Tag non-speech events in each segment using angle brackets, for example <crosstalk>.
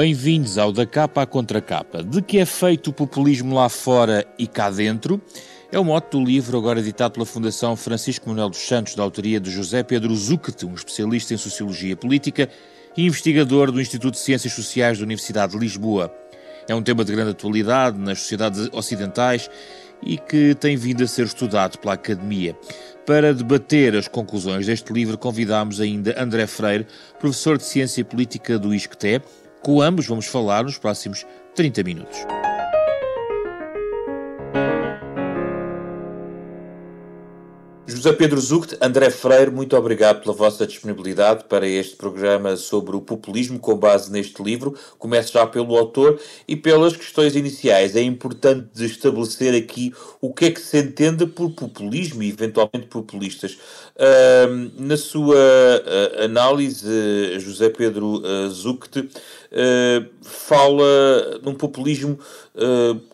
Bem-vindos ao Da Capa à Contracapa. De que é feito o populismo lá fora e cá dentro? É o mote do livro, agora editado pela Fundação Francisco Manuel dos Santos, da autoria de José Pedro Zucchete, um especialista em Sociologia Política e investigador do Instituto de Ciências Sociais da Universidade de Lisboa. É um tema de grande atualidade nas sociedades ocidentais e que tem vindo a ser estudado pela Academia. Para debater as conclusões deste livro, convidamos ainda André Freire, professor de Ciência Política do ISCTE. Com ambos vamos falar nos próximos 30 minutos. José Pedro Zucht, André Freire, muito obrigado pela vossa disponibilidade para este programa sobre o populismo com base neste livro. Começo já pelo autor e pelas questões iniciais. É importante estabelecer aqui o que é que se entende por populismo e eventualmente populistas. Uh, na sua uh, análise, José Pedro uh, Zucht uh, fala num populismo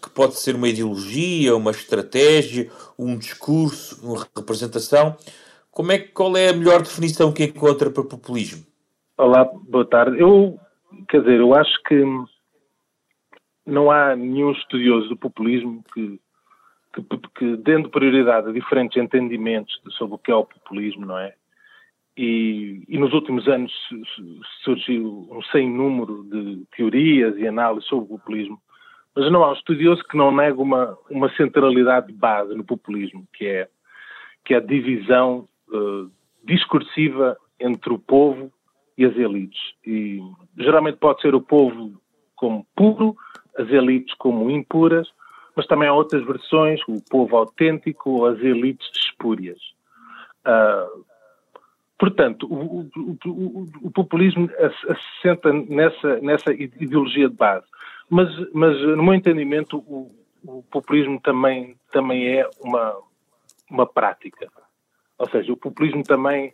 que pode ser uma ideologia, uma estratégia, um discurso, uma representação. Como é, qual é a melhor definição que encontra para populismo? Olá, boa tarde. Eu, quer dizer, eu acho que não há nenhum estudioso do populismo que, que, que dando prioridade a diferentes entendimentos sobre o que é o populismo, não é? E, e, nos últimos anos surgiu um sem número de teorias e análises sobre o populismo mas não há um estudioso que não negue uma, uma centralidade de base no populismo, que é, que é a divisão uh, discursiva entre o povo e as elites. E geralmente pode ser o povo como puro, as elites como impuras, mas também há outras versões, o povo autêntico ou as elites espúrias. Uh, portanto, o, o, o, o populismo assenta nessa, nessa ideologia de base. Mas, mas no meu entendimento, o, o populismo também, também é uma, uma prática. Ou seja, o populismo também,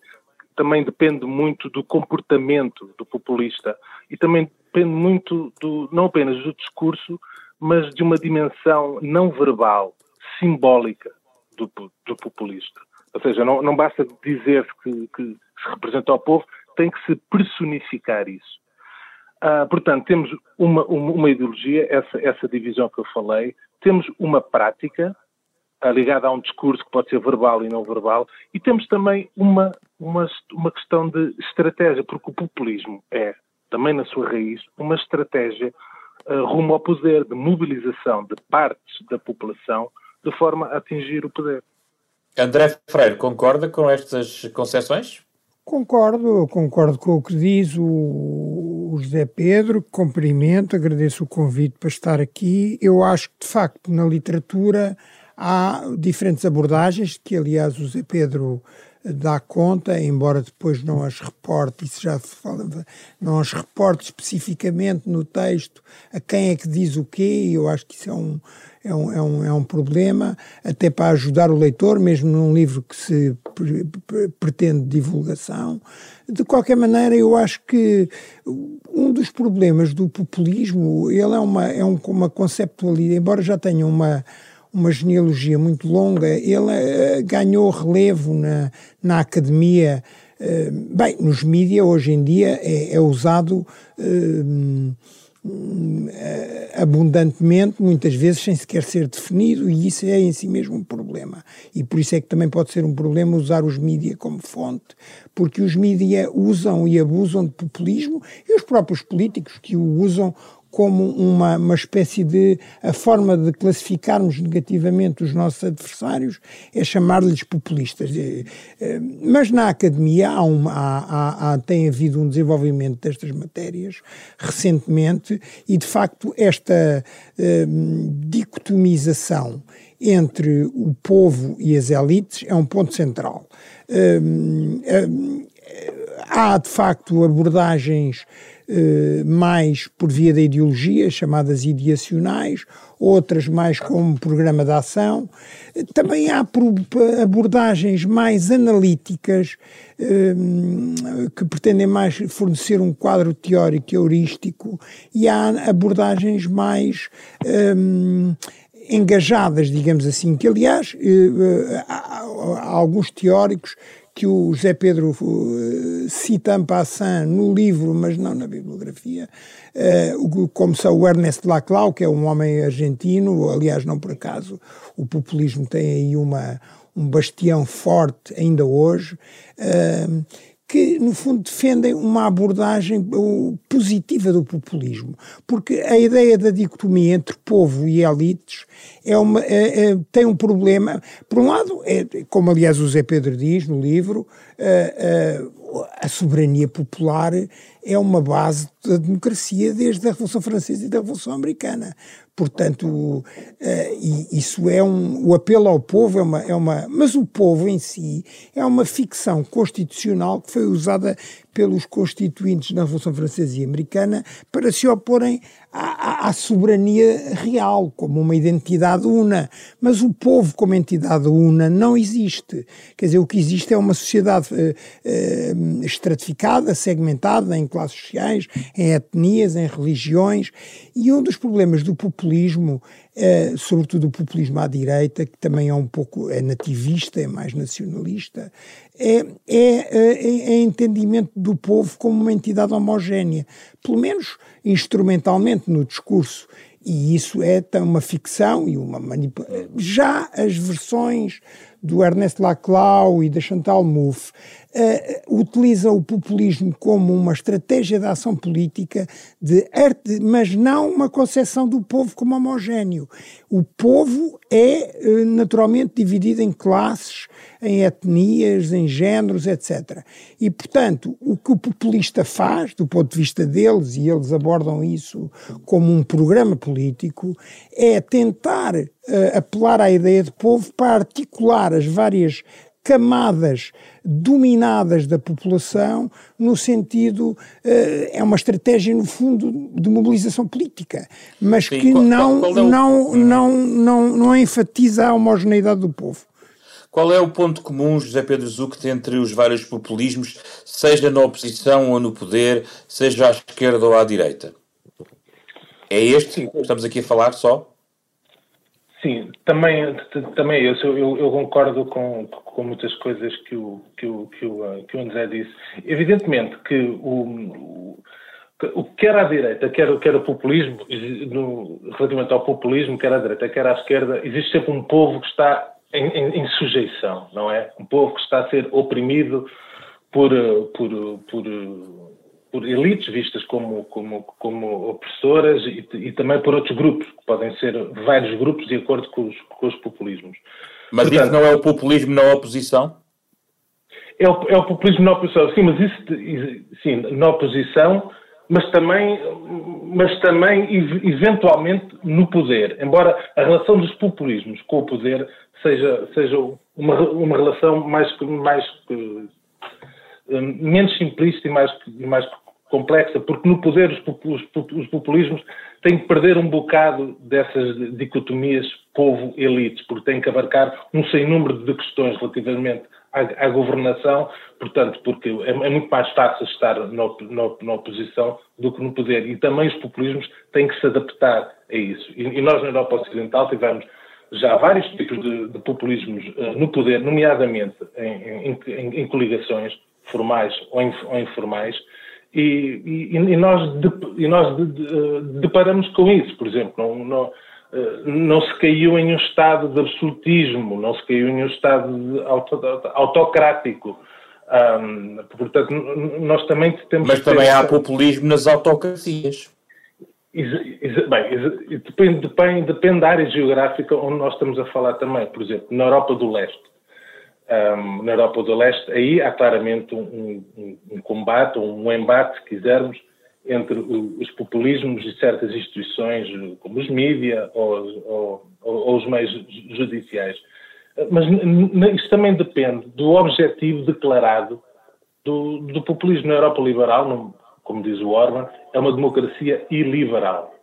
também depende muito do comportamento do populista e também depende muito, do, não apenas do discurso, mas de uma dimensão não verbal, simbólica do, do populista. Ou seja, não, não basta dizer que, que se representa ao povo, tem que se personificar isso. Ah, portanto, temos uma, uma, ideologia, essa, essa divisão que eu falei, temos uma prática ah, ligada a um discurso que pode ser verbal e não verbal, e temos também uma, uma, uma questão de estratégia, porque o populismo é, também na sua raiz, uma estratégia uh, rumo ao poder, de mobilização de partes da população de forma a atingir o poder. André Freire, concorda com estas concessões? Concordo, concordo com o que diz o, o José Pedro, cumprimento, agradeço o convite para estar aqui. Eu acho que, de facto, na literatura há diferentes abordagens, que aliás o José Pedro dá conta, embora depois não as reporte, isso já se fala, não as reporte especificamente no texto a quem é que diz o quê, eu acho que isso é um, é um, é um, é um problema, até para ajudar o leitor, mesmo num livro que se pre pretende divulgação. De qualquer maneira, eu acho que um dos problemas do populismo, ele é uma, é um, uma conceptualidade, embora já tenha uma uma genealogia muito longa, ele uh, ganhou relevo na, na academia. Uh, bem, nos mídias hoje em dia é, é usado uh, abundantemente, muitas vezes sem sequer ser definido, e isso é em si mesmo um problema. E por isso é que também pode ser um problema usar os mídias como fonte, porque os mídias usam e abusam de populismo e os próprios políticos que o usam como uma, uma espécie de. A forma de classificarmos negativamente os nossos adversários é chamar-lhes populistas. Eh, eh, mas na academia há uma, há, há, tem havido um desenvolvimento destas matérias recentemente e, de facto, esta um, dicotomização entre o povo e as elites é um ponto central. Um, um, há, de facto, abordagens eh, mais por via da ideologia, chamadas ideacionais, outras mais como programa de ação. Também há abordagens mais analíticas eh, que pretendem mais fornecer um quadro teórico e heurístico e há abordagens mais um, engajadas, digamos assim, que aliás há alguns teóricos que o José Pedro uh, cita en passant no livro, mas não na bibliografia, uh, como são o Ernest Laclau, que é um homem argentino, aliás, não por acaso, o populismo tem aí uma, um bastião forte ainda hoje, uh, que, no fundo, defendem uma abordagem positiva do populismo. Porque a ideia da dicotomia entre povo e elites é uma, é, é, tem um problema. Por um lado, é, como aliás o Zé Pedro diz no livro, é, a soberania popular é uma base da democracia desde a Revolução Francesa e da Revolução Americana. Portanto, uh, isso é um. O apelo ao povo é uma, é uma. Mas o povo em si é uma ficção constitucional que foi usada pelos constituintes na Revolução Francesa e Americana para se oporem à, à, soberania real, como uma identidade una. Mas o povo, como entidade una, não existe. Quer dizer, o que existe é uma sociedade uh, uh, estratificada, segmentada em classes sociais, em etnias, em religiões. E um dos problemas do populismo é, sobretudo o populismo à direita, que também é um pouco é nativista, é mais nacionalista, é, é, é, é entendimento do povo como uma entidade homogénea, pelo menos instrumentalmente no discurso. E isso é uma ficção e uma manipulação. Já as versões do Ernest Laclau e da Chantal Mouffe uh, utiliza o populismo como uma estratégia de ação política, de arte, mas não uma concepção do povo como homogéneo. O povo é uh, naturalmente dividido em classes, em etnias, em géneros, etc. E, portanto, o que o populista faz, do ponto de vista deles, e eles abordam isso como um programa político, é tentar uh, apelar à ideia de povo para articular as várias camadas dominadas da população no sentido uh, é uma estratégia no fundo de mobilização política mas Sim, que qual, não, qual é o... não, não não não enfatiza a homogeneidade do povo. Qual é o ponto comum José Pedro Zucchi entre os vários populismos seja na oposição ou no poder seja à esquerda ou à direita? É este? Que estamos aqui a falar só Sim, também, também eu, eu, eu, concordo com, com muitas coisas que o, que, o, que, o, que o André disse. Evidentemente que o, o quer à direita, quer, quer o populismo, no, relativamente ao populismo, quer à direita, quer à esquerda, existe sempre um povo que está em, em, em sujeição, não é? Um povo que está a ser oprimido por, por, por por elites vistas como, como, como opressoras e, e, também por outros grupos, que podem ser vários grupos de acordo com os, com os populismos. Mas Portanto, isso não é o populismo na oposição? É o, é o populismo na oposição, sim, mas isso, sim, na oposição, mas também, mas também eventualmente no poder, embora a relação dos populismos com o poder seja, seja uma, uma relação mais, mais eh, menos simplista e mais, mais complexa, porque no poder os, os, populismos têm que perder um bocado dessas dicotomias povo-elites, porque têm que abarcar um sem número de questões relativamente à, à governação, portanto, porque é, é, muito mais fácil estar na, na, na, oposição do que no poder. E também os populismos têm que se adaptar a isso. E, e nós na Europa Ocidental tivemos já vários tipos de, de populismos uh, no poder, nomeadamente em, em, em, em coligações formais ou, ou informais, e, e, e nós, de, e nós de, de, deparamos com isso, por exemplo, não, não, eh, não, se caiu em um estado de absolutismo, não se caiu em um estado auto, autocrático. Portanto, nós também temos. Mas também há populismo nas autocracias. Bem, depende, depende, depende da área geográfica onde nós estamos a falar também. Por exemplo, na Europa do Leste um, na Europa do Leste, aí há claramente um, um, um combate, um embate, se quisermos, entre os populismos e certas instituições, como os mídia ou, ou, ou, os meios judiciais. Mas isso também depende do objetivo declarado do, do populismo na Europa liberal, como diz o Orban, é uma democracia iliberal.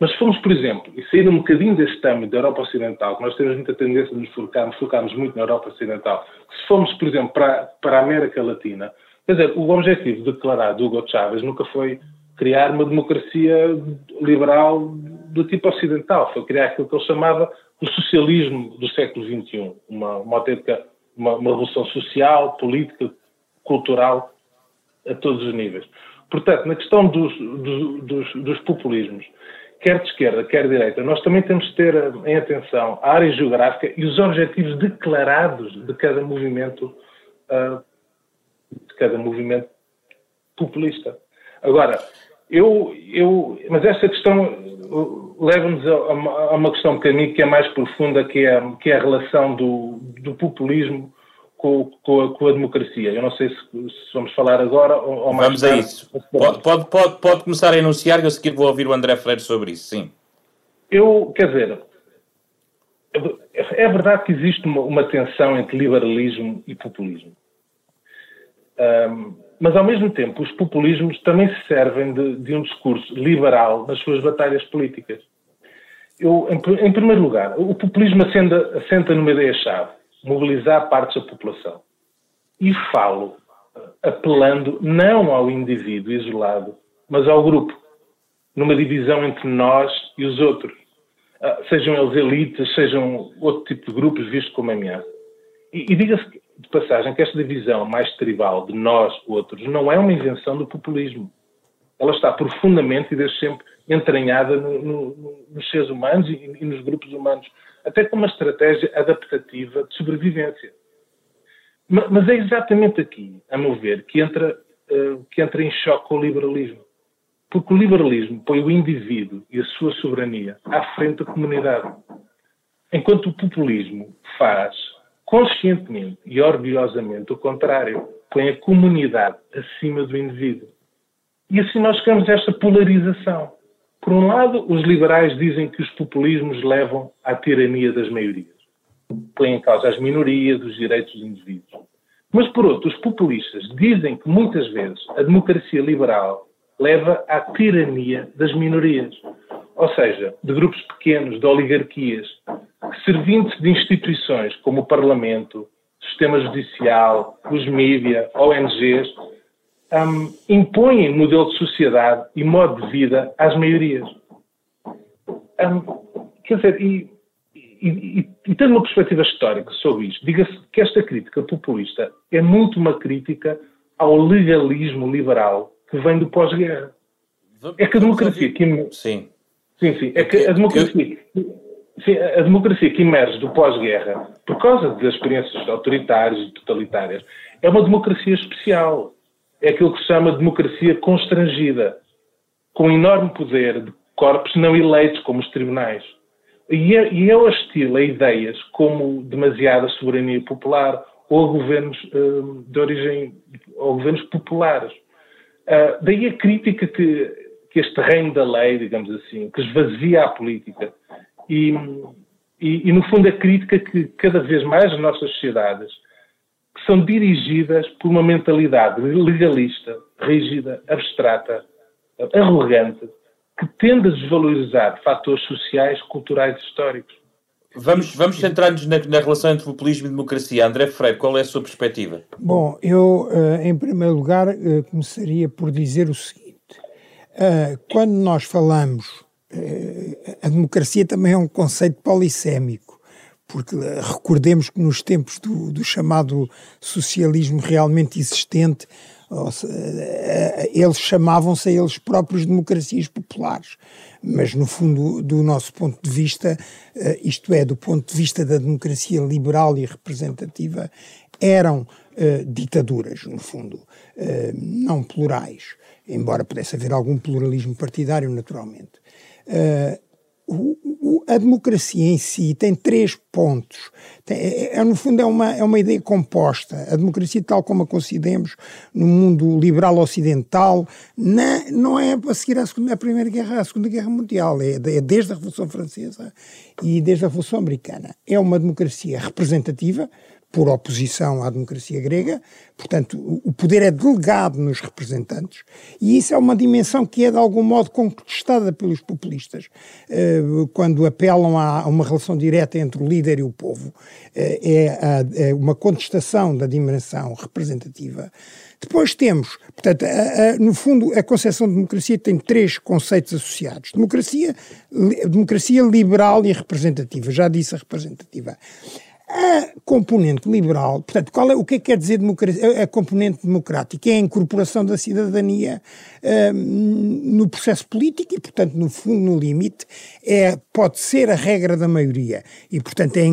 Mas se formos, por exemplo, e sair um bocadinho deste âmbito da Europa Ocidental, que nós temos muita tendência de nos focarmos, focarmos muito na Europa Ocidental, se formos, por exemplo, para, para a América Latina, quer dizer, o objetivo declarado do Hugo Chávez nunca foi criar uma democracia liberal do tipo ocidental, foi criar aquilo que ele chamava o socialismo do século XXI, uma, uma autêntica uma, uma revolução social, política, cultural, a todos os níveis. Portanto, na questão dos, dos, dos, dos, populismos, quer de esquerda, quer de direita, nós também temos de ter em atenção a área geográfica e os objetivos declarados de cada movimento, uh, de cada movimento populista. Agora, eu, eu, mas esta questão leva-nos a, a, uma questão para mim que é mais profunda, que é, que é a relação do, do populismo com, com, a, com, a, democracia. Eu não sei se, se vamos falar agora ou, ou mais Vamos tarde. a isso. Pode, pode, pode, pode começar a enunciar e eu seguir vou ouvir o André Freire sobre isso, sim. Eu, quer dizer, é verdade que existe uma, uma tensão entre liberalismo e populismo. Um, mas, ao mesmo tempo, os populismos também se servem de, de um discurso liberal nas suas batalhas políticas. Eu, em, em primeiro lugar, o populismo assenta, assenta numa ideia-chave mobilizar partes da população. E falo apelando não ao indivíduo isolado, mas ao grupo, numa divisão entre nós e os outros. Ah, sejam eles elites, sejam outro tipo de grupos vistos como ameaça. E, e diga-se de passagem que esta divisão mais tribal de nós, outros, não é uma invenção do populismo. Ela está profundamente e desde sempre entranhada no, no, nos seres humanos e, e nos grupos humanos até como uma estratégia adaptativa de sobrevivência. Mas é exatamente aqui, a meu ver, que entra, eh, que entra em choque o liberalismo. Porque o liberalismo põe o indivíduo e a sua soberania à frente da comunidade. Enquanto o populismo faz, conscientemente e orgulhosamente, o contrário. Põe a comunidade acima do indivíduo. E assim nós chegamos a esta polarização. Por um lado, os liberais dizem que os populismos levam à tirania das maiorias. Põem em causa as minorias, os direitos dos indivíduos. Mas, por outro, os populistas dizem que muitas vezes a democracia liberal leva à tirania das minorias. Ou seja, de grupos pequenos, de oligarquias, que servindo-se de instituições como o Parlamento, sistema judicial, os mídias, ONGs, um, impõem modelo de sociedade e modo de vida às maiorias. Um, quer dizer, e, e, e, e tendo uma perspectiva histórica sobre isto, diga-se que esta crítica populista é muito uma crítica ao legalismo liberal que vem do pós-guerra. É que a democracia que... Sim. Sim, sim. É que a democracia... Sim, a democracia que emerge do pós-guerra, por causa das experiências autoritárias e totalitárias, é uma democracia especial é aquilo que se chama democracia constrangida, com enorme poder de corpos não eleitos, como os tribunais. E é, é hostil a ideias como demasiada soberania popular ou a governos uh, de origem, ou governos populares. Uh, daí a crítica que, que este reino da lei, digamos assim, que esvazia a política e, e, e, no fundo, a crítica que cada vez mais as nossas sociedades são dirigidas por uma mentalidade legalista, rígida, abstrata, arrogante, que tende a desvalorizar fatores sociais, culturais e históricos. Vamos, vamos centrar-nos na, na, relação entre populismo e democracia. André Freire, qual é a sua perspectiva? Bom, eu, eh, em primeiro lugar, eh, começaria por dizer o seguinte. Eh, quando nós falamos, a democracia também é um conceito polissémico porque eh, recordemos que nos tempos do, do chamado socialismo realmente existente, eh, eles chamavam-se a eles próprios democracias populares, mas no fundo, do nosso ponto de vista, eh, isto é, do ponto de vista da democracia liberal e representativa, eram ditaduras, no fundo, não plurais, embora pudesse haver algum pluralismo partidário, naturalmente. O, a democracia em si tem três pontos. Tem, é, é, no fundo, é uma, é uma ideia composta. A democracia, tal como a concedemos no mundo liberal ocidental, na, não é a seguir à, segunda, Primeira Guerra, à Segunda Guerra Mundial. É, é desde a Revolução Francesa e desde a Revolução Americana. É uma democracia representativa, por oposição à democracia grega, portanto, o poder é delegado nos representantes, e isso é uma dimensão que é de algum modo contestada pelos populistas, eh, quando apelam a uma relação direta entre o líder e o povo. Eh, é, uma contestação da dimensão representativa. Depois temos, portanto, no fundo, a concepção de democracia tem três conceitos associados: democracia, democracia liberal e representativa. Já disse a representativa. A componente liberal, portanto, qual é, o que é que quer dizer democracia? A componente democrática é a incorporação da cidadania uh, no processo político e, portanto, no fundo, no limite, é, pode ser a regra da maioria. E, portanto, é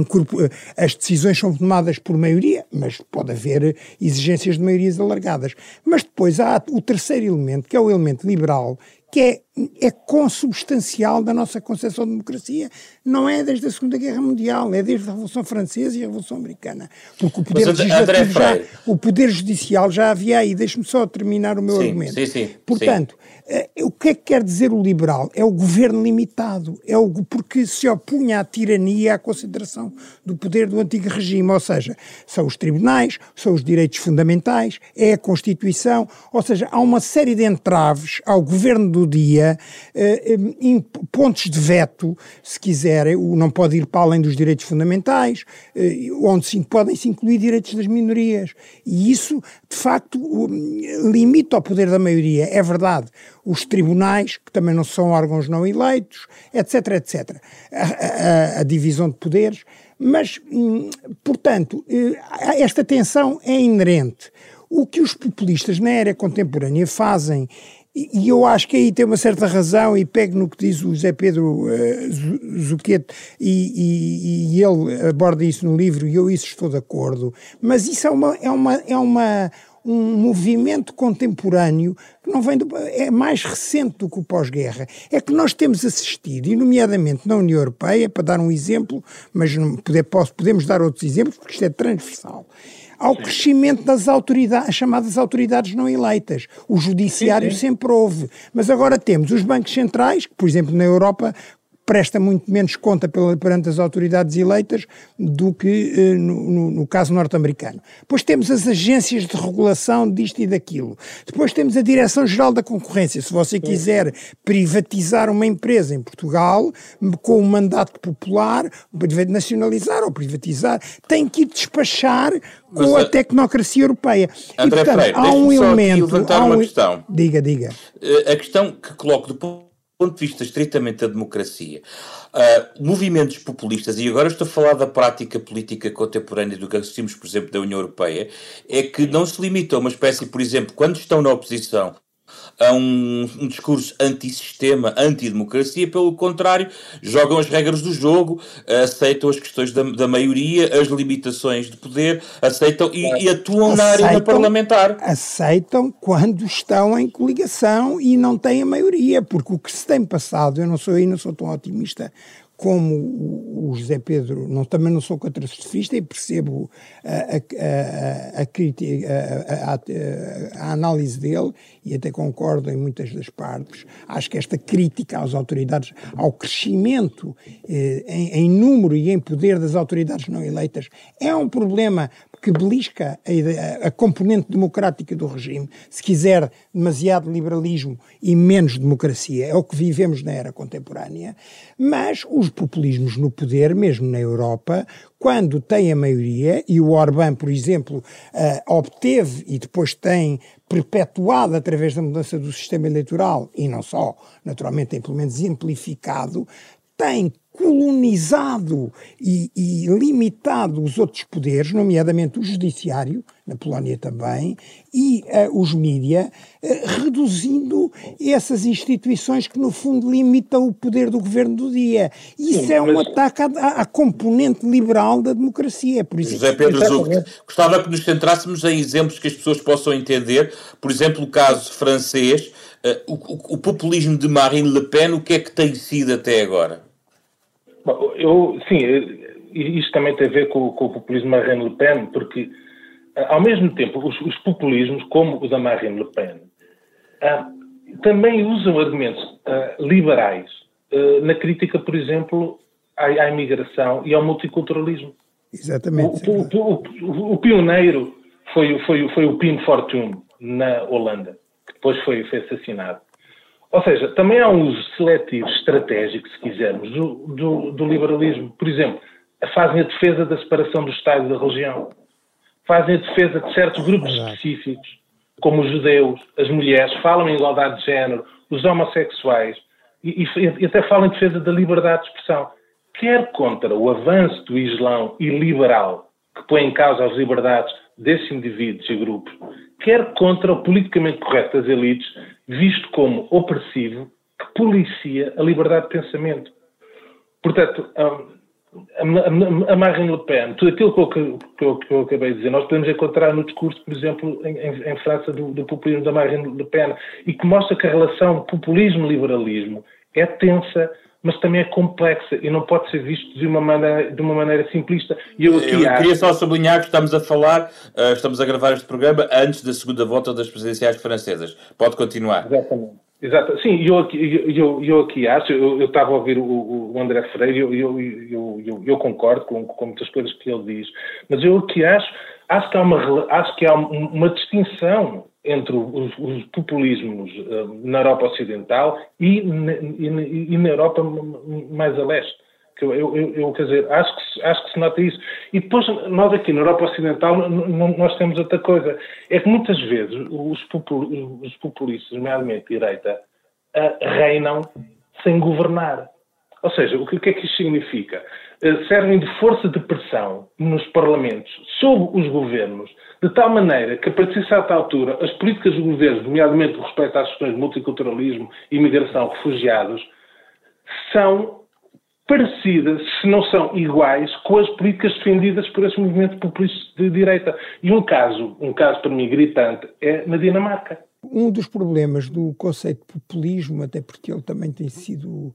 as decisões são tomadas por maioria, mas pode haver exigências de maiorias alargadas. Mas depois há o terceiro elemento, que é o elemento liberal, que é, é consubstancial da nossa concepção de democracia. Não é desde a Segunda Guerra Mundial, é desde a Revolução Francesa e a Revolução Americana. Porque o poder, legislativo já, o poder judicial já havia aí. Deixe-me só terminar o meu sim, argumento. Sim, sim, Portanto, eh, o que é que quer dizer o liberal? É o governo limitado. É o, porque se opunha à tirania, à concentração do poder do antigo regime. Ou seja, são os tribunais, são os direitos fundamentais, é a Constituição. Ou seja, há uma série de entraves ao governo do dia, eh, pontos de veto, se quiserem, não pode ir para além dos direitos fundamentais, eh, onde se, podem se incluir direitos das minorias. E isso, de facto, limita o poder da maioria. É verdade os tribunais, que também não são órgãos não eleitos, etc, etc. A, a, a divisão de poderes. Mas, hum, portanto, eh, esta tensão é inerente. O que os populistas na era contemporânea fazem e eu acho que aí tem uma certa razão e pego no que diz o José Pedro uh, e, e, e, ele aborda isso no livro e eu isso estou de acordo, mas isso é uma, é uma, é uma, um movimento contemporâneo que não vem do, é mais recente do que o pós-guerra. É que nós temos assistido, e nomeadamente na União Europeia, para dar um exemplo, mas poder, posso, podemos dar outros exemplos, porque isto é transversal ao sim. crescimento das autoridades, as chamadas autoridades não eleitas. O judiciário sim, sim. sempre houve. Mas agora temos os bancos centrais, que, por exemplo, na Europa presta muito menos conta perante as autoridades eleitas do que eh, no, no, caso norte-americano. Depois temos as agências de regulação disto e daquilo. Depois temos a Direção-Geral da Concorrência. Se você quiser privatizar uma empresa em Portugal, com um mandato popular, nacionalizar ou privatizar, tem que ir despachar com a, a tecnocracia europeia. André e, portanto, há um elemento. Levantar há um... uma questão. Diga, diga. Eh, a questão que coloco do ponto de vista estritamente da democracia, uh, movimentos populistas, e agora estou a falar da prática política contemporânea do que assistimos, por exemplo, da União Europeia, é que não se limita a uma espécie, por exemplo, quando estão na oposição a um, um discurso antissistema, antidemocracia, pelo contrário, jogam as regras do jogo, aceitam as questões da, da maioria, as limitações de poder, aceitam e, e atuam aceitam, na área parlamentar. Aceitam quando estão em coligação e não têm a maioria, porque o que se tem passado, eu não sou aí, não sou tão otimista como o José Pedro, não, também não sou catastrofista e percebo a, a, a, a análise dele e até concordo em muitas das partes. Acho que esta crítica às autoridades, ao crescimento eh, em, em número e em poder das autoridades não eleitas é um problema que belisca a, a, componente democrática do regime, se quiser demasiado liberalismo e menos democracia, é o que vivemos na era contemporânea, mas os populismos no poder, mesmo na Europa, quando tem a maioria, e o Orbán, por exemplo, uh, obteve e depois tem perpetuado através da mudança do sistema eleitoral, e não só, naturalmente menos exemplificado, tem colonizado e, e, limitado os outros poderes, nomeadamente o judiciário, na Polónia também, e uh, os mídia, uh, reduzindo essas instituições que, no fundo, limitam o poder do governo do dia. Isso Sim, é um ataque à, à, componente liberal da democracia. Por isso José Pedro Zuc, gostava que nos centrássemos em exemplos que as pessoas possam entender. Por exemplo, o caso francês, uh, o, o populismo de Marine Le Pen, o que é que tem sido até agora? Bom, eu, sim, isto também tem a ver com, com o populismo Marine Le Pen, porque, eh, ao mesmo tempo, os, os populismos, como o da Marine Le Pen, uh, também usam argumentos uh, liberais uh, na crítica, por exemplo, à, à, imigração e ao multiculturalismo. Exatamente. O, o, o, o pioneiro foi, foi, foi o Pim Fortuyn, na Holanda, que depois foi, foi assassinado. Ou seja, também há um uso seletivo, estratégico, se quisermos, do, do, do liberalismo. Por exemplo, fazem a defesa da separação do Estado e da religião. Fazem a defesa de certos grupos específicos, como os judeus, as mulheres, falam em igualdade de género, os homossexuais, e, e, e até falam em defesa da liberdade de expressão. quer contra o avanço do Islão iliberal, que põe em causa as liberdades desses indivíduos e grupos, quer contra o politicamente correto das elites, visto como opressivo, que policia a liberdade de pensamento. Portanto, a, Marine Le Pen, tudo aquilo que eu, que, eu, que eu, acabei de dizer, nós podemos encontrar no discurso, por exemplo, em, em França, do, do, populismo da Marine Le Pen, e que mostra que a relação populismo-liberalismo é tensa, mas também é complexa e não pode ser visto de uma maneira, de uma maneira simplista. E eu, aqui eu queria só sublinhar que estamos a falar, uh, estamos a gravar este programa antes da segunda volta das presidenciais francesas. Pode continuar. Exatamente. Exato, sim, eu, eu, eu aqui acho, eu, eu estava a ouvir o, o André Freire, eu, eu, eu, eu, concordo com, com muitas coisas que ele diz, mas eu aqui acho, acho que há uma, acho que há uma distinção entre os, os populismos uh, na Europa Ocidental e, e, e, na Europa mais a leste. Eu, eu, eu, quer dizer, acho que, acho que se nota isso. E depois, nós aqui na Europa Ocidental, nós temos outra coisa. É que muitas vezes os, os populistas, nomeadamente direita, uh, reinam sem governar. Ou seja, o que, o que é que isto significa? Uh, servem de força de pressão nos parlamentos sobre os governos, de tal maneira que, a partir de certa altura, as políticas dos governos, nomeadamente respeito às questões de multiculturalismo, imigração, refugiados, são parecidas, se não são iguais, com as políticas defendidas por esse movimento populista de direita. E um caso, um caso para mim gritante, é na Dinamarca. Um dos problemas do conceito de populismo, até porque ele também tem sido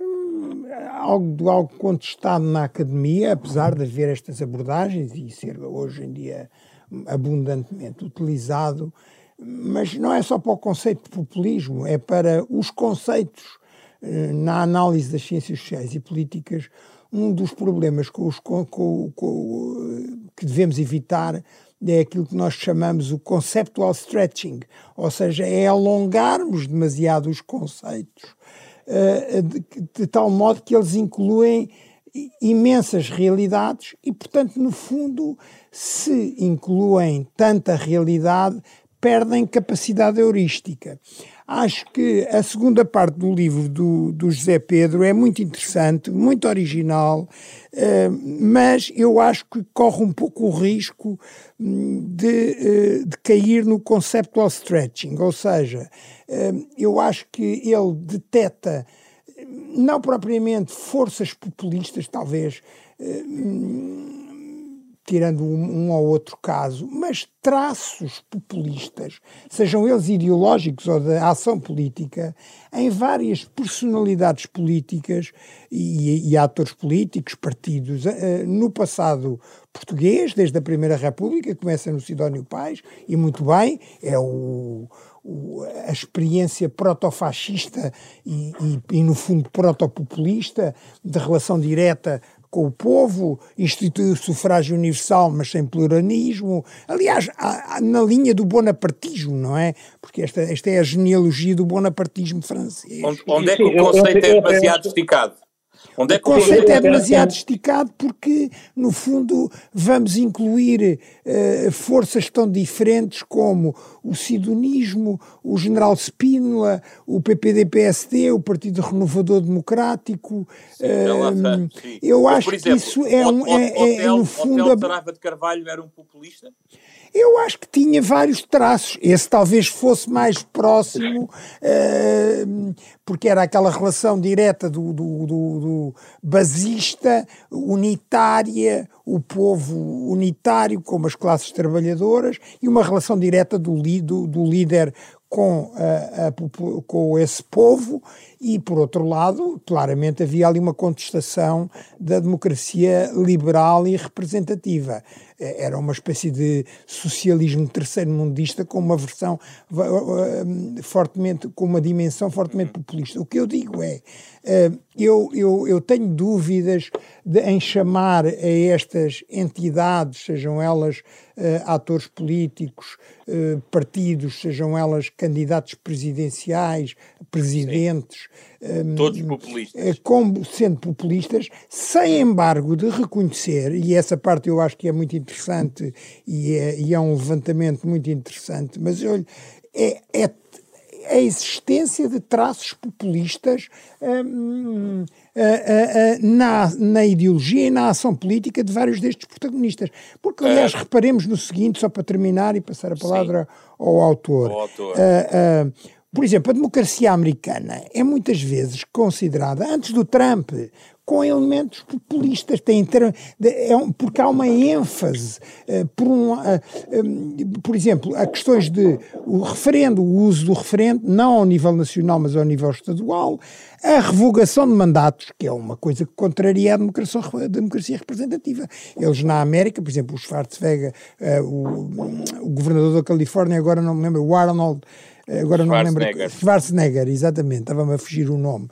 hum, algo, algo contestado na academia, apesar de haver estas abordagens e ser hoje em dia abundantemente utilizado, mas não é só para o conceito de populismo, é para os conceitos eh, na análise das ciências sociais e políticas, um dos problemas com os, com, com, com, que devemos evitar é aquilo que nós chamamos o conceptual stretching, ou seja, é alongarmos demasiado os conceitos de, de, tal modo que eles incluem imensas realidades e, portanto, no fundo, se incluem tanta realidade, perdem capacidade heurística. Acho que a segunda parte do livro do, do José Pedro é muito interessante, muito original, uh, mas eu acho que corre um pouco o risco hum, de, uh, de cair no conceptual stretching, ou seja, uh, eu acho que ele deteta não propriamente forças populistas, talvez tirando um, um, ou outro caso, mas traços populistas, sejam eles ideológicos ou da ação política, em várias personalidades políticas e, e atores políticos, partidos, uh, no passado português, desde a Primeira República, começa no Sidónio Pais, e muito bem, é o a experiência protofascista e, e, e, no fundo, protopopulista, de relação direta com o povo, instituiu o sufrágio universal, mas sem pluralismo. Aliás, na linha do bonapartismo, não é? Porque esta, esta é a genealogia do bonapartismo francês. Onde, onde é que o conceito é demasiado esticado? Onde é que o conceito é demasiado esticado porque, no fundo, vamos incluir uh, forças tão diferentes como o sidonismo, o general Spínola, o PPD-PSD, o Partido Renovador Democrático. Sim, uh, eu acho exemplo, que isso é, um, é, é, é, no fundo... O Saraiva de Carvalho era um populista? Eu acho que tinha vários traços. Esse talvez fosse mais próximo, uh, porque era aquela relação direta do, do, do, do, basista, unitária, o povo unitário como as classes trabalhadoras, e uma relação direta do, do, do líder com, a, a, com esse povo e, por outro lado, claramente havia ali uma contestação da democracia liberal e representativa. É, era uma espécie de socialismo terceiro-mundista com uma versão fortemente, com uma dimensão fortemente populista. O que eu digo é, eh, eu, eu, eu tenho dúvidas de, em chamar a estas entidades, sejam elas uh, atores políticos, uh, partidos, sejam elas candidatos presidenciais, presidentes, um, todos populistas, como sendo populistas, sem embargo de reconhecer, e essa parte eu acho que é muito interessante e é, e é um levantamento muito interessante, mas olha, é, é a existência de traços populistas hum, na, na ideologia e na ação política de vários destes protagonistas. Porque, aliás, reparemos no seguinte, só para terminar e passar a palavra Sim. ao autor. autor. Uh, uh, por exemplo, a democracia americana é muitas vezes considerada, antes do Trump, com elementos populistas, tem, é um, porque há uma ênfase uh, por, um, uh, um, por exemplo, a questões de o referendo, o uso do referendo, não ao nível nacional, mas ao nível estadual, a revogação de mandatos, que é uma coisa que contraria a democracia, a democracia representativa. Eles na América, por exemplo, o Schwarzenegger, uh, o, o, governador da Califórnia, agora não me lembro, o Arnold, agora não me lembro, Schwarzenegger, exatamente, estava-me a fugir o nome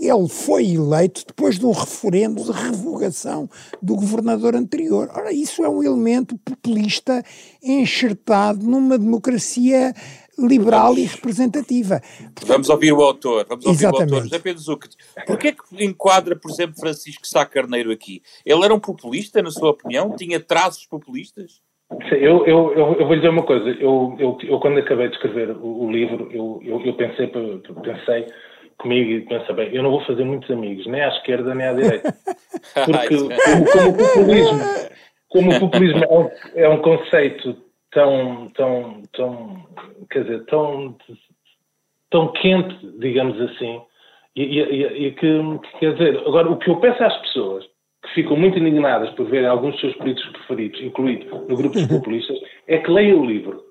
ele foi eleito depois de um referendo de revogação do governador anterior. Ora, isso é um elemento populista enxertado numa democracia liberal e representativa. Portanto, vamos ouvir o autor. Vamos ouvir exatamente. o autor. José Pedro. Porquê que enquadra, por exemplo, Francisco Sá Carneiro aqui? Ele era um populista, na sua opinião? Tinha traços populistas? Eu, eu, eu, vou lhe dizer uma coisa. Eu, eu, eu quando acabei de escrever o, o livro, eu, eu, eu pensei, pensei comigo e pensa bem, eu não vou fazer muitos amigos, nem à esquerda nem à direita. <laughs> Porque como, como, o populismo, como o populismo é um, é um conceito tão, tão, tão, quer dizer, tão, tão quente, digamos assim, e, e, e que, quer dizer, agora o que eu peço às pessoas que ficam muito indignadas por ver alguns dos seus políticos preferidos incluídos no grupo dos populistas é que leiam o livro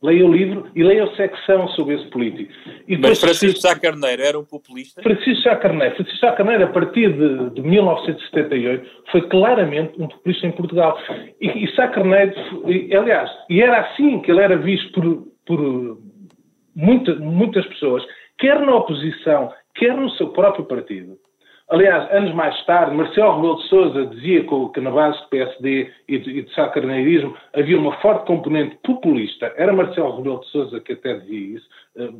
Leia o livro e leia a secção sobre esse político. E Mas Francisco Sá Carneiro era um populista? Francisco Sá Carneiro. Francisco Sá Carneiro, a partir de, de 1978, foi claramente um populista em Portugal. E, e Sá Carneiro, e, aliás, e era assim que ele era visto por, por muita, muitas pessoas, quer na oposição, quer no seu próprio partido. Aliás, anos mais tarde, Marcelo Rebelo de Sousa dizia que na base do PSD e de, de sacarneirismo havia uma forte componente populista. Era Marcelo Rebelo de Sousa que até dizia isso. Eh,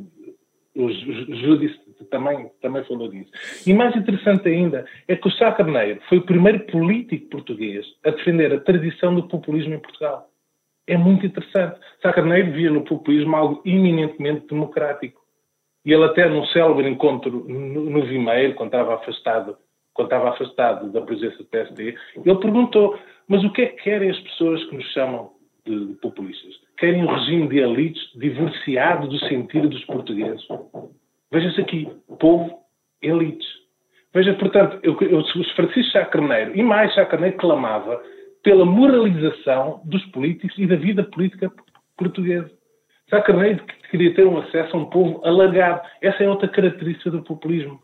o Judice também, também falou disso. E mais interessante ainda é que o Sá Carneiro foi o primeiro político português a defender a tradição do populismo em Portugal. É muito interessante. Sá Carneiro via no populismo algo eminentemente democrático. E ele até num célebre encontro no, Vimeiro, quando estava afastado, quando estava afastado da presença do PSD, ele perguntou, mas o que é que querem as pessoas que nos chamam de, de populistas? Querem um regime de elites divorciado do sentido dos portugueses. Veja-se aqui, povo, elites. Veja, portanto, eu, eu, Francisco Sá Carneiro, e mais Sá Carneiro, clamava pela moralização dos políticos e da vida política portuguesa. Sá Carneiro queria ter um acesso a um povo alargado. Essa é outra característica do populismo.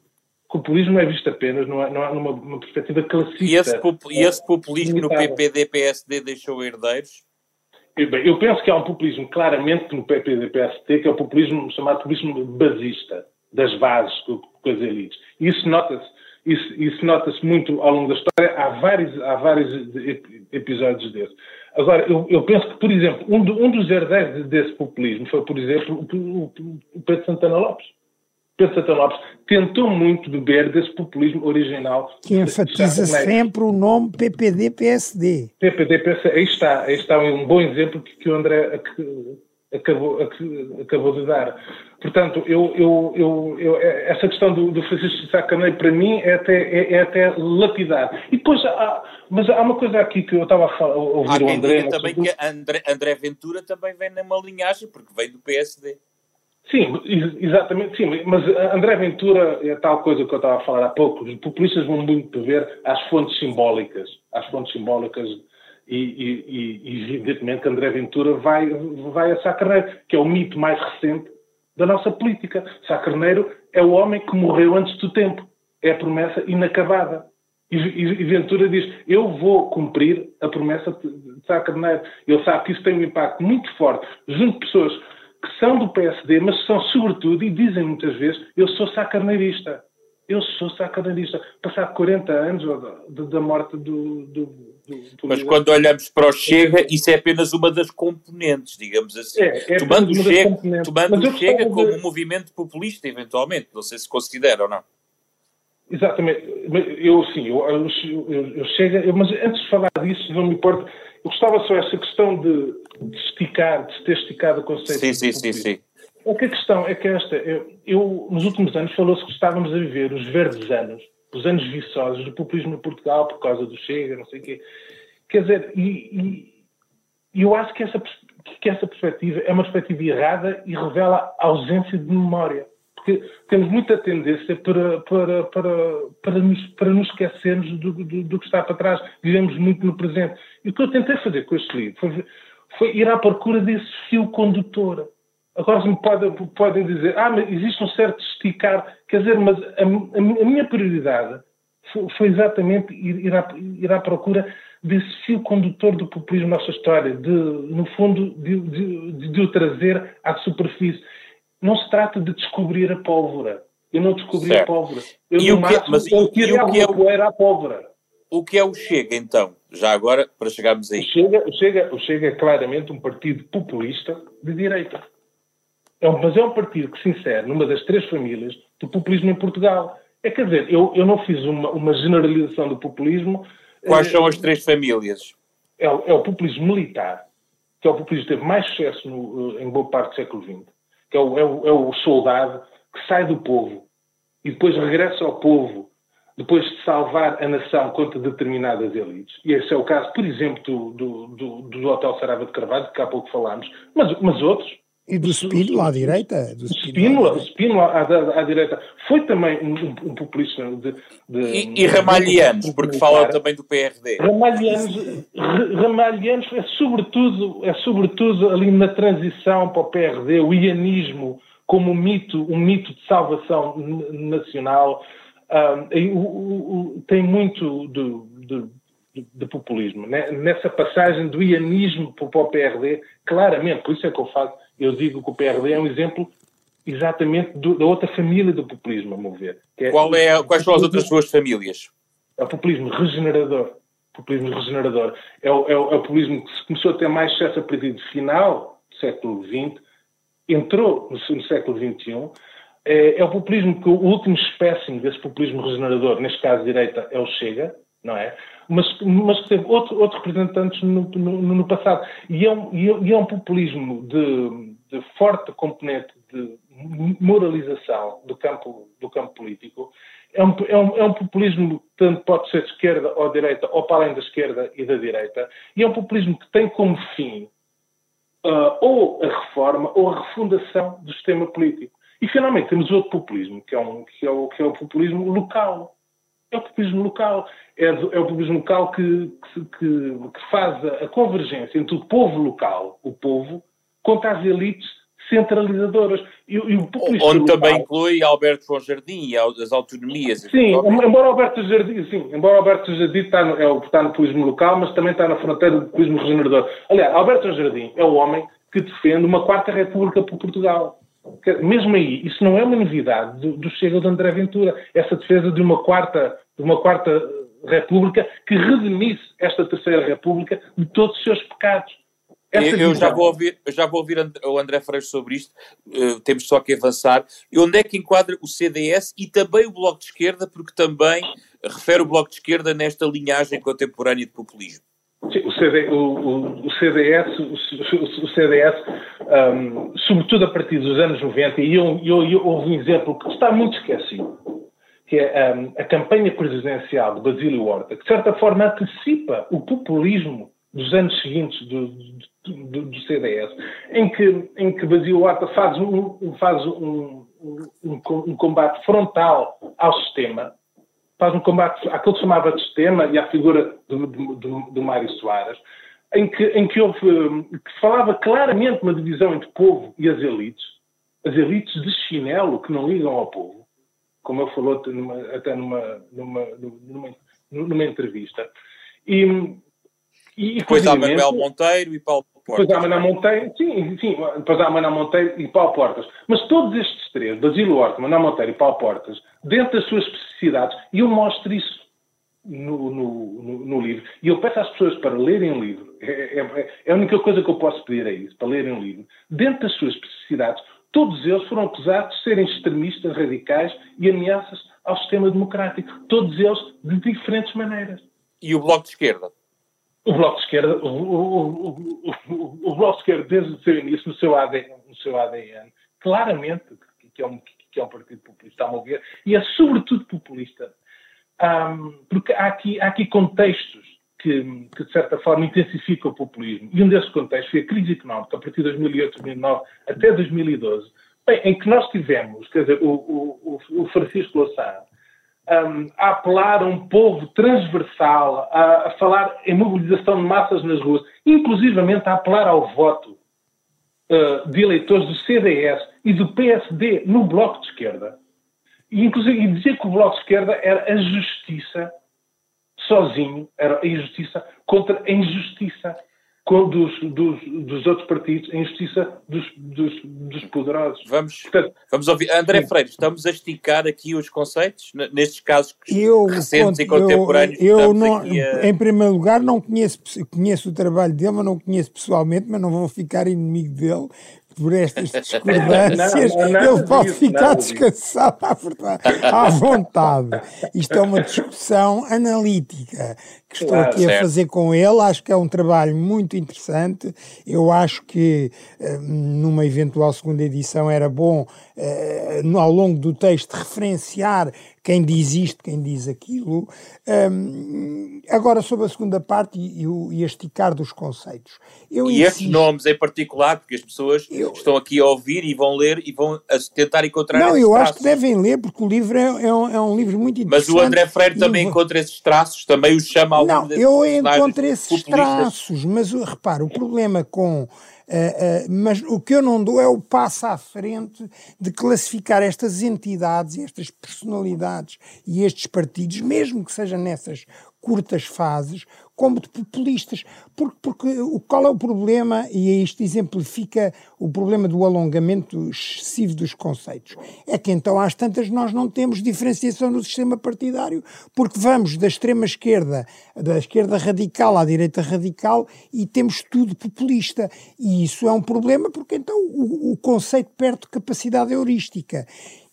O populismo é visto apenas numa, numa perspectiva classista. E esse, e esse populismo no PPD-PSD deixou herdeiros? Bem, eu penso que há um populismo claramente no PPD-PSD, que é o populismo chamado populismo basista, das bases com as elites. E isso nota-se isso, isso nota-se muito ao longo da história. Há vários, há vários episódios desses. Agora, eu, eu, penso que, por exemplo, um, um, dos herdeiros desse populismo foi, por exemplo, o, o Pedro Santana Lopes. Pedro Santana Lopes tentou muito beber desse populismo original. Que enfatiza sempre o nome PPD-PSD. PPD-PSD, aí está, aí está um bom exemplo que, que o André que, acabou, acabou de dar. Portanto, eu, eu, eu, eu essa questão do, do Francisco Sá Carneiro, para mim, é até, é, é, até lapidar. E depois, há, mas há uma coisa aqui que eu estava a, falar, a ouvir há o André... Também que André, André Ventura também vem numa linhagem, porque vem do PSD. Sim, exatamente, sim, mas André Ventura é tal coisa que eu estava a falar há pouco, os populistas vão muito ver às fontes simbólicas, às fontes simbólicas e, e, e, evidentemente André Ventura vai, vai a Sá Carneiro, que é o mito mais recente da nossa política. Sá Carneiro é o homem que morreu antes do tempo. É a promessa inacabada. E, e Ventura diz: Eu vou cumprir a promessa de Sá Carneiro. Ele sabe que isso tem um impacto muito forte junto de pessoas que são do PSD, mas são sobretudo, e dizem muitas vezes, eu sou sacarneirista. Eu sou sacarneirista. Passado 40 anos da morte do, do mas quando olhamos para o Chega, isso é apenas uma das componentes, digamos assim. É, é tomando o Chega, tomando o Chega como um movimento populista, eventualmente. Não sei se considera ou não. Exatamente. Eu, sim, eu, eu, eu, eu chego, mas antes de falar disso, não me importa. Eu gostava só essa questão de, de esticar, de ter esticado o conceito. Sim, sim, sim, sim. É que a questão é que esta, eu nos últimos anos falou-se que estávamos a viver os verdes anos, os anos viçosos do populismo em Portugal por causa do Chega, não sei o quê. Quer dizer, e, e eu acho que essa, que essa perspectiva é uma perspectiva errada e revela a ausência de memória. Porque temos muita tendência para, para, para, para, nos, para nos esquecermos do, do, do que está para trás. Vivemos muito no presente. E o que eu tentei fazer com este livro foi, foi ir à procura desse fio condutor. Agora me podem, podem dizer, ah, mas existe um certo esticar. Quer dizer, mas a, a, a minha prioridade foi, foi exatamente ir, ir, à, ir à procura desse fio condutor do populismo na nossa história, de, no fundo, de, de, de, o trazer à superfície. Não se trata de descobrir a pólvora. Eu não descobri certo. a pólvora. Eu, e o que, é- mas, eu tirei o que é o, era a pólvora. O que é o Chega, então? Já agora, para chegarmos aí. O Chega, o Chega, o Chega é claramente um partido populista de direita. É um, mas é um partido que se insere numa das três famílias do populismo em Portugal. É quer dizer, eu, eu não fiz uma, uma generalização do populismo Quais são as três famílias? É, é, o populismo militar, que é o populismo que teve mais sucesso no, em boa parte do século XX, que é o, é, o, é o soldado que sai do povo e depois regressa ao povo depois de salvar a nação contra determinadas elites. E esse é o caso, por exemplo, do, do, do Hotel Sarava de Carvalho, que há pouco falámos, mas, mas outros, e do Spínola à direita? Do Spínola, Spínola à, à, à, direita. Foi também um, um populista de, de, E, e Ramalhianos, porque fala também do PRD. Ramalhianos, Ramalhianos é sobretudo, é sobretudo ali na transição para o PRD, o ianismo como um mito, um mito de salvação nacional. Um, o, o, tem muito de, de, de, populismo. Né? Nessa passagem do ianismo para o PRD, claramente, por isso é que eu faço eu digo que o PRD é um exemplo exatamente do, da outra família do populismo, a meu ver. É, Qual é, quais são as outras duas famílias? É o populismo regenerador. O populismo regenerador. É o, é, o, é o populismo que começou a ter mais sucesso a partir do final do século XX, entrou no, no século XXI. É, é, o populismo que o último espécime desse populismo regenerador, neste caso direita, é o Chega, não é? Mas, mas teve outro, outros representantes no, no, no passado. E é, um, e é um populismo de, de, forte componente de moralização do campo, do campo político. É um, é, um, é um populismo que tanto pode ser de esquerda ou direita, ou para além da esquerda e da direita. E é um populismo que tem como fim uh, ou a reforma ou a refundação do sistema político. E finalmente temos outro populismo, que é, um, que é, o, que é o populismo local é o populismo local. É, é o populismo local que, que, que, faz a, convergência entre o povo local, o povo, contra as elites centralizadoras. E, e o Onde local, também inclui Alberto João Jardim e as autonomias. Sim, embora Alberto Jardim, sim, embora Alberto Jardim está no, é, está no populismo local, mas também está na fronteira do populismo regenerador. Aliás, Alberto Jardim é o homem que defende uma quarta república para Portugal. Mesmo aí, isso não é uma novidade do, do Chega de André Ventura. Essa defesa de uma quarta de uma quarta república que redimisse esta terceira república de todos os seus pecados. Eu, eu, já vou ouvir, eu já vou ouvir o André Freire sobre isto, uh, temos só que avançar. E onde é que enquadra o CDS e também o Bloco de Esquerda, porque também refere o Bloco de Esquerda nesta linhagem contemporânea de populismo? Sim, o, CD, o, o, CDS, o, CDS um, sobretudo a partir dos anos 90, e eu, eu, eu, houve um exemplo que está muito esquecido, que é um, a campanha presidencial de Basílio Horta, que de certa forma antecipa o populismo dos anos seguintes do, do, do CDS, em que, em que Basílio Horta faz, um, faz um, um combate frontal ao sistema, faz um combate àquilo que se chamava de sistema e à figura do, do, do, Mário Soares, em que, em que houve, que falava claramente uma divisão entre o povo e as elites, as elites de chinelo que não ligam ao povo, como ele falou numa, até numa, numa, numa, numa entrevista. E, e depois há Manuel Monteiro e Paulo Portas. Depois há Manuel Monteiro, sim, sim, depois há Manuel Monteiro e Paulo Portas. Mas todos estes três, Basílio Horta, Manuel Monteiro e Paulo Portas, dentro das suas especificidades, e eu mostro isso no, no, no, no, livro. E eu peço às pessoas para lerem o livro. É, é, é, a única coisa que eu posso pedir é isso, para lerem o livro. Dentro das suas especificidades, todos eles foram acusados de serem extremistas radicais e ameaças ao sistema democrático. Todos eles de diferentes maneiras. E o Bloco de Esquerda? O Bloco de Esquerda, o, o, o, o, Bloco de Esquerda, desde o seu início, no seu ADN, no seu ADN claramente, que é, um, que é um partido populista, a meu ver, e é sobretudo populista, um, porque há aqui, há aqui contextos que, que, de certa forma, intensificam o populismo. E um desses contextos foi a crise económica, a partir de 2008, 2009 até 2012, bem, em que nós tivemos, quer dizer, o, o, o Francisco Louçã um, a apelar a um povo transversal, a, a, falar em mobilização de massas nas ruas, inclusivamente a apelar ao voto uh, de eleitores do CDS e do PSD no Bloco de Esquerda, e, inclusive, e dizer que o Bloco de Esquerda era a justiça sozinho, era a injustiça contra a injustiça dos, dos, dos, outros partidos, a injustiça dos, dos, dos poderosos. Vamos, Portanto, vamos ouvir. André sim. Freire, estamos a esticar aqui os conceitos, nestes casos eu, recentes e contemporâneos. Eu, eu não, a... em primeiro lugar, não conheço, conheço o trabalho dele, mas não conheço pessoalmente, mas não vou ficar inimigo dele, por estas <laughs> discordâncias, não, não, ele pode disso, ficar descansado à, à vontade. Isto é uma discussão analítica que estou claro, aqui certo. a fazer com ele. Acho que é um trabalho muito interessante. Eu acho que eh, numa eventual segunda edição era bom, eh, ao longo do texto, referenciar quem diz isto, quem diz aquilo. Um, agora, sobre a segunda parte e, e, e esticar dos conceitos. Eu e insisto, estes nomes em particular, porque as pessoas eu, estão aqui a ouvir e vão ler e vão tentar encontrar Não, eu traços. acho que devem ler, porque o livro é, é, um, é um, livro muito interessante. Mas o André Freire também encontra esses traços, também os chama ao Não, eu encontro esses traços, mas repara, o problema com Uh, uh, mas o que eu não dou é o passo à frente de classificar estas entidades, estas personalidades e estes partidos, mesmo que seja nessas curtas fases, como de populistas. Porque, porque qual é o problema, e isto exemplifica o problema do alongamento excessivo dos conceitos, é que então às tantas nós não temos diferenciação no sistema partidário, porque vamos da extrema esquerda, da esquerda radical à direita radical e temos tudo populista. E isso é um problema porque então o, o conceito perde capacidade heurística.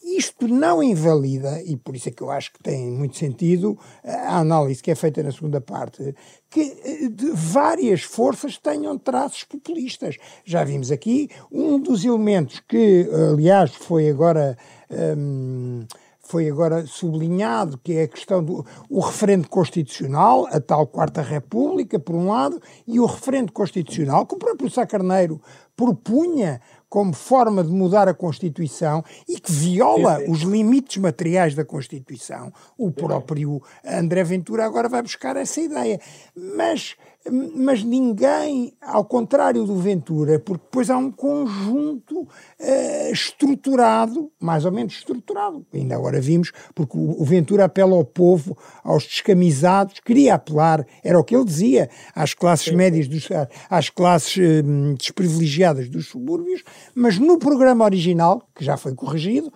Isto não invalida, e por isso é que eu acho que tem muito sentido a análise que é feita na segunda parte, que eh, várias forças tenham traços populistas. Já vimos aqui um dos elementos que, aliás, foi agora. Hum, foi agora sublinhado, que é a questão do o referendo constitucional, a tal Quarta República, por um lado, e o referendo constitucional, que o próprio Sá Carneiro propunha como forma de mudar a Constituição e que viola sim, sim. os limites materiais da Constituição. O próprio André Ventura agora vai buscar essa ideia. Mas mas ninguém, ao contrário do Ventura, porque depois há um conjunto uh, estruturado, mais ou menos estruturado, ainda agora vimos, porque o, o, Ventura apela ao povo, aos descamisados, queria apelar, era o que ele dizia, às classes Sim. médias, dos, às classes uh, desprivilegiadas dos subúrbios, mas no programa original, que já foi corrigido,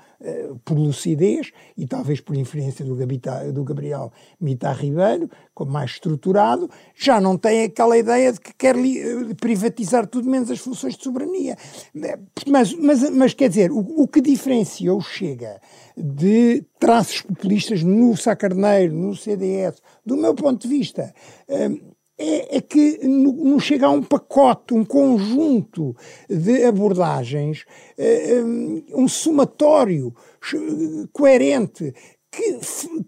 por lucidez e talvez por influência do, Gabita, do Gabriel Mitar Ribeiro, como mais estruturado, já não tem aquela ideia de que quer eh, privatizar tudo menos as funções de soberania. Eh, mas, mas, mas quer dizer, o, o que diferencia o Chega de traços populistas no Sacarneiro, no CDS, do meu ponto de vista, é, é, que não chega a um pacote, um conjunto de abordagens, eh, um somatório coerente que,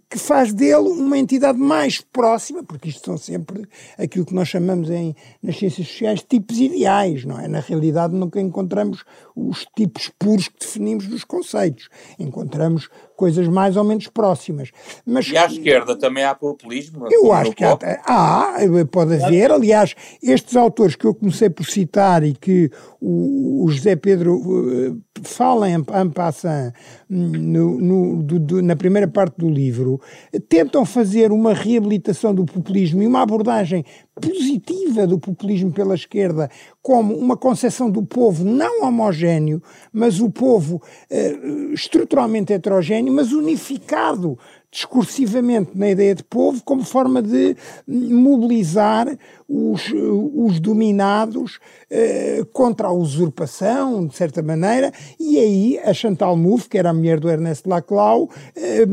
que, faz dele uma entidade mais próxima, porque isto são sempre aquilo que nós chamamos em, nas ciências sociais tipos ideais, não é? Na realidade nunca encontramos os tipos puros que definimos dos conceitos. Encontramos coisas mais ou menos próximas. Mas, e à esquerda também há populismo? Eu acho que há, há, pode haver. Aliás, estes autores que eu comecei por citar e que o, o José Pedro uh, fala em, en passant no, no, do, do, na primeira parte do livro, tentam fazer uma reabilitação do populismo e uma abordagem positiva do populismo pela esquerda como uma concepção do povo não homogéneo, mas o povo uh, estruturalmente heterogéneo, mas unificado discursivamente na ideia de povo como forma de mobilizar os, os dominados eh, contra a usurpação, de certa maneira, e aí a Chantal Mouffe, que era a mulher do Ernest Laclau, eh,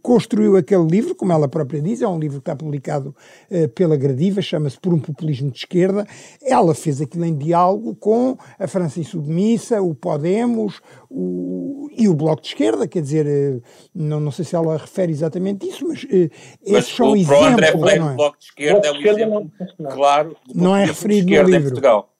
construiu aquele livro, como ela própria diz, é um livro que está publicado eh, pela alternativa, chama-se Por um Populismo de Esquerda. Ela fez aquilo em diálogo com a França Insubmissa, o Podemos o, e o Bloco de Esquerda, quer dizer, eh, não, não sei se ela refere exatamente isso, mas, uh, mas esses são exemplos. André Freire, não é? o Bloco de Esquerda é um exemplo não, claro do não é referido no livro. em Portugal.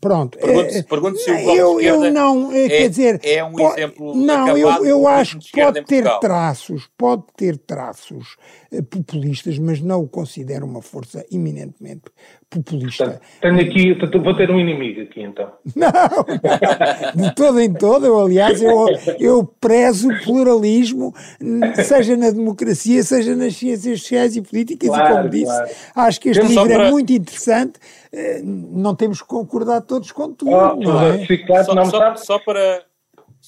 Pronto. Pergunto-se é, pergunto se o Bloco eu, de eu não, é, quer dizer, é um exemplo Não, eu, eu acho que pode ter traços, pode ter traços uh, populistas, mas não o considero uma força eminentemente populista. Tenho aqui, vou ter um inimigo aqui então. <laughs> Não, de todo em todo, eu, aliás, eu, eu prezo o pluralismo, seja na democracia, seja nas ciências sociais e políticas, claro, e como disse, claro. acho que este livro é para... é muito interessante, eh, não temos que concordar todos com tudo, oh, não é? Só, só, só para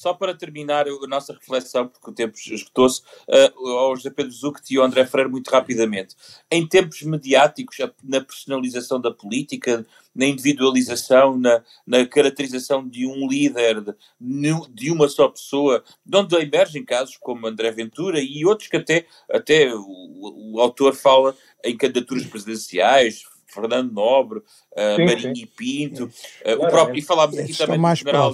só para terminar a nossa reflexão, porque o tempo esgotou-se, uh, ao José Pedro Zucchi e ao André Freire muito rapidamente. Em tempos mediáticos, na personalização da política, na individualização, na, na caracterização de um líder, de, de, uma só pessoa, de onde emergem casos como André Ventura e outros que até, até o, o autor fala em candidaturas presidenciais, Fernando Nobre, uh, Marinho Pinto, uh, o próprio, e falámos aqui também do General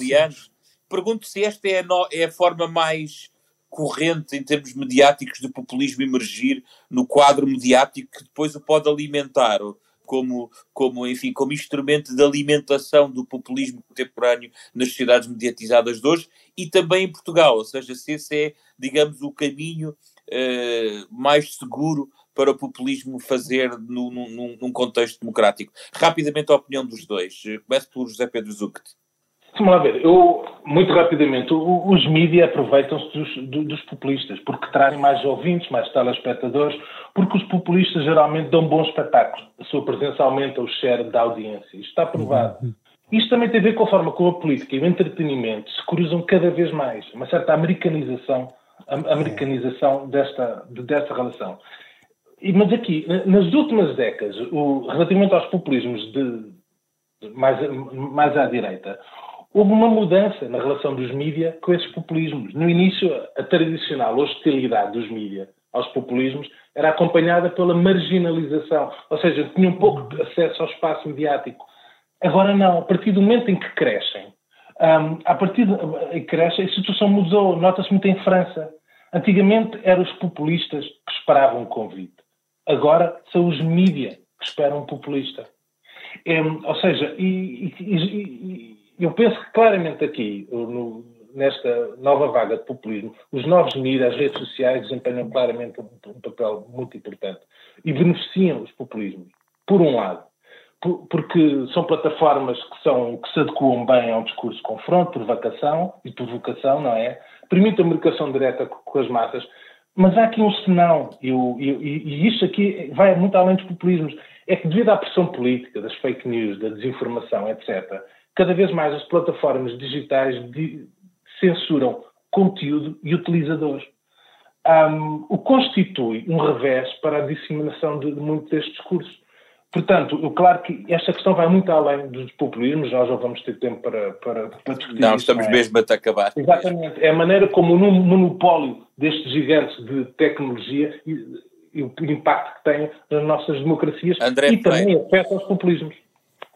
pergunto se esta é a, no, é a forma mais corrente em termos mediáticos do populismo emergir no quadro mediático que depois o pode alimentar como, como, enfim, como instrumento de alimentação do populismo contemporâneo nas sociedades mediatizadas de hoje e também em Portugal, ou seja, se esse é, digamos, o caminho uh, mais seguro para o populismo fazer no, num, num contexto democrático. Rapidamente a opinião dos dois. Começo por José Pedro Zucchi. Vamos lá ver, eu, muito rapidamente, os mídias aproveitam-se dos, dos, populistas, porque trazem mais ouvintes, mais telespectadores, porque os populistas geralmente dão bons espetáculos. A sua presença aumenta o share da audiência. Isto está provado. Uhum. Isto também tem a ver com a forma como a política e o entretenimento se cruzam cada vez mais. Uma certa americanização, americanização desta, desta relação. E, mas aqui, nas últimas décadas, o, relativamente aos populismos de, de mais, mais à direita, houve uma mudança na relação dos mídias com esses populismos. No início, a tradicional hostilidade dos mídias aos populismos era acompanhada pela marginalização, ou seja, tinham pouco acesso ao espaço mediático. Agora não, a partir do momento em que crescem, um, a partir de que crescem, a situação mudou, nota-se muito em França. Antigamente eram os populistas que esperavam um convite. Agora são os mídias que esperam um populista. Um, ou seja, e, e, eu penso que claramente aqui, no, nesta nova vaga de populismo, os novos mídias, as redes sociais, desempenham claramente um, um, papel muito importante e beneficiam os populismos, por um lado, por, porque são plataformas que, são, que se adequam bem ao discurso de confronto, provocação e provocação, não é? Permitem a comunicação direta com as massas, mas há aqui um senão, e, e isto aqui vai muito além dos populismos, é que devido à pressão política, das fake news, da desinformação, etc., cada vez mais as plataformas digitais censuram conteúdo e utilizadores. Um, o constitui um revés para a disseminação de, de muito deste discurso. Portanto, eu, claro que esta questão vai muito além dos populismos, nós já vamos ter tempo para, para, para discutir Não, estamos é? mesmo a acabar. Exatamente. É a maneira como o monopólio destes gigantes de tecnologia e, e o impacto que tem nas nossas democracias André e também afeta os populismos.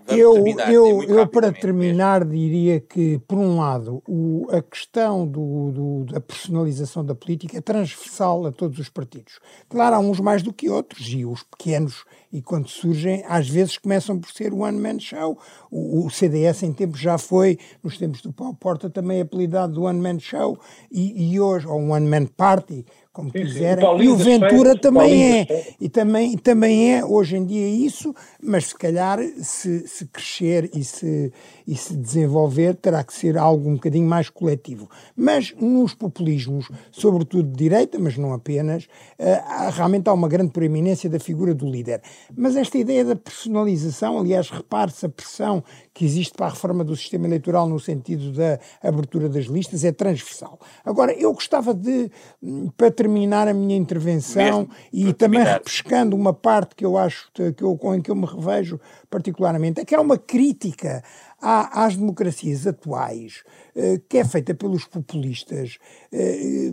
Vamos eu, terminar, eu, eu para terminar, mesmo. diria que, por um lado, o, a questão do, do, da personalização da política é transversal a todos os partidos. Claro, há uns mais do que outros, e os pequenos, e quando surgem, às vezes começam por ser one-man show. O, o, CDS, em tempos, já foi, nos tempos do Paulo Porta, também apelidado do one-man show, e, e hoje, ou one-man party, como sim, quiserem. Sim. O e o Ventura também é. E também, também é, hoje em dia, isso, mas se calhar, se, se crescer e se, e se desenvolver, terá que ser algo um bocadinho mais coletivo. Mas nos populismos, sobretudo de direita, mas não apenas, uh, realmente há uma grande proeminência da figura do líder. Mas esta ideia da personalização, aliás, repare-se a pressão que existe para a reforma do sistema eleitoral no sentido da abertura das listas, é transversal. Agora, eu gostava de, hum, para terminar a minha intervenção Mesmo, e também terminar. repescando uma parte que eu acho que eu, em que eu me revejo particularmente, é que há uma crítica às democracias atuais, eh, que é feita pelos populistas eh,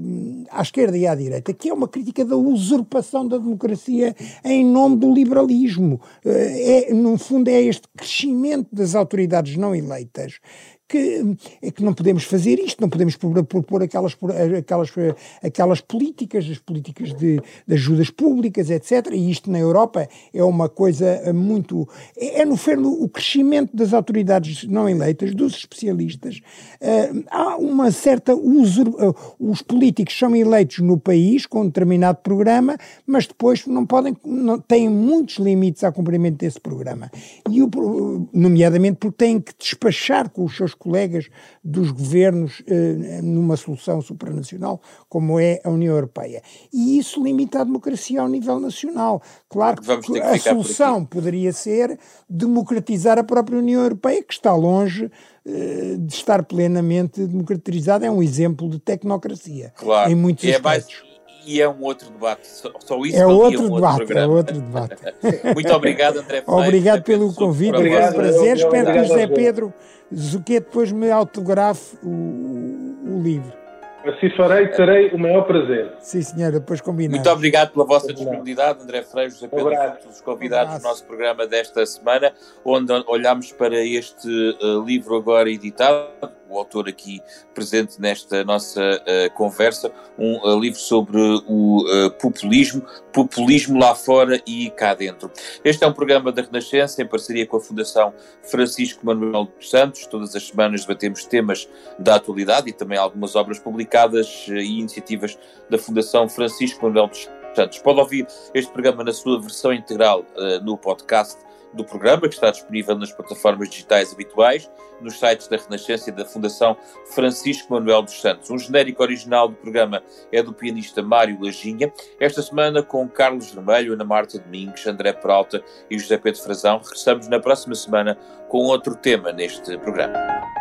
à esquerda e à direita, que é uma crítica da usurpação da democracia em nome do liberalismo. É, no fundo, é este crescimento das autoridades não eleitas que, é que não podemos fazer isto, não podemos propor aquelas, aquelas, aquelas políticas, as políticas de, de, ajudas públicas, etc. E isto na Europa é uma coisa muito. É, é no fundo o crescimento das autoridades não eleitas, dos especialistas. Uh, há uma certa uso. Uh, os políticos são eleitos no país com um determinado programa, mas depois não podem. Não, têm muitos limites ao cumprimento desse programa. E o, nomeadamente porque têm que despachar com os seus colegas dos governos eh, numa solução supranacional como é a União Europeia. E isso limita a democracia ao nível nacional. Claro que, a solução poderia ser democratizar a própria União Europeia, que está longe eh, de estar plenamente democratizada. É um exemplo de tecnocracia. Claro. Em muitos e aspectos. É mais e é um outro debate. Só, só isso é outro, um debate, outro é outro debate. <laughs> Muito obrigado, André Freire. Obrigado pelo convite, foi um prazer. Espero que o José Pedro Zuquet depois me autografe o, o livro. Assim farei, terei o maior prazer. Sim, senhora, depois combinamos. Muito obrigado pela vossa disponibilidade, André Freire, José Pedro, os convidados do nosso programa desta semana, onde olhamos para este uh, livro agora editado, o autor aqui presente nesta nossa uh, conversa, um uh, livro sobre o uh, populismo, populismo lá fora e cá dentro. Este é um programa da Renascença em parceria com a Fundação Francisco Manuel dos Santos. Todas as semanas debatemos temas da atualidade e também algumas obras publicadas e iniciativas da Fundação Francisco Manuel dos Santos. Pode ouvir este programa na sua versão integral no podcast do programa, que está disponível nas plataformas digitais habituais, nos sites da Renascença e da Fundação Francisco Manuel dos Santos. Um genérico original do programa é do pianista Mário Lajinha. Esta semana, com Carlos Vermelho, Ana Marta Domingos, André Peralta e José Pedro Frazão, regressamos na próxima semana com outro tema neste programa.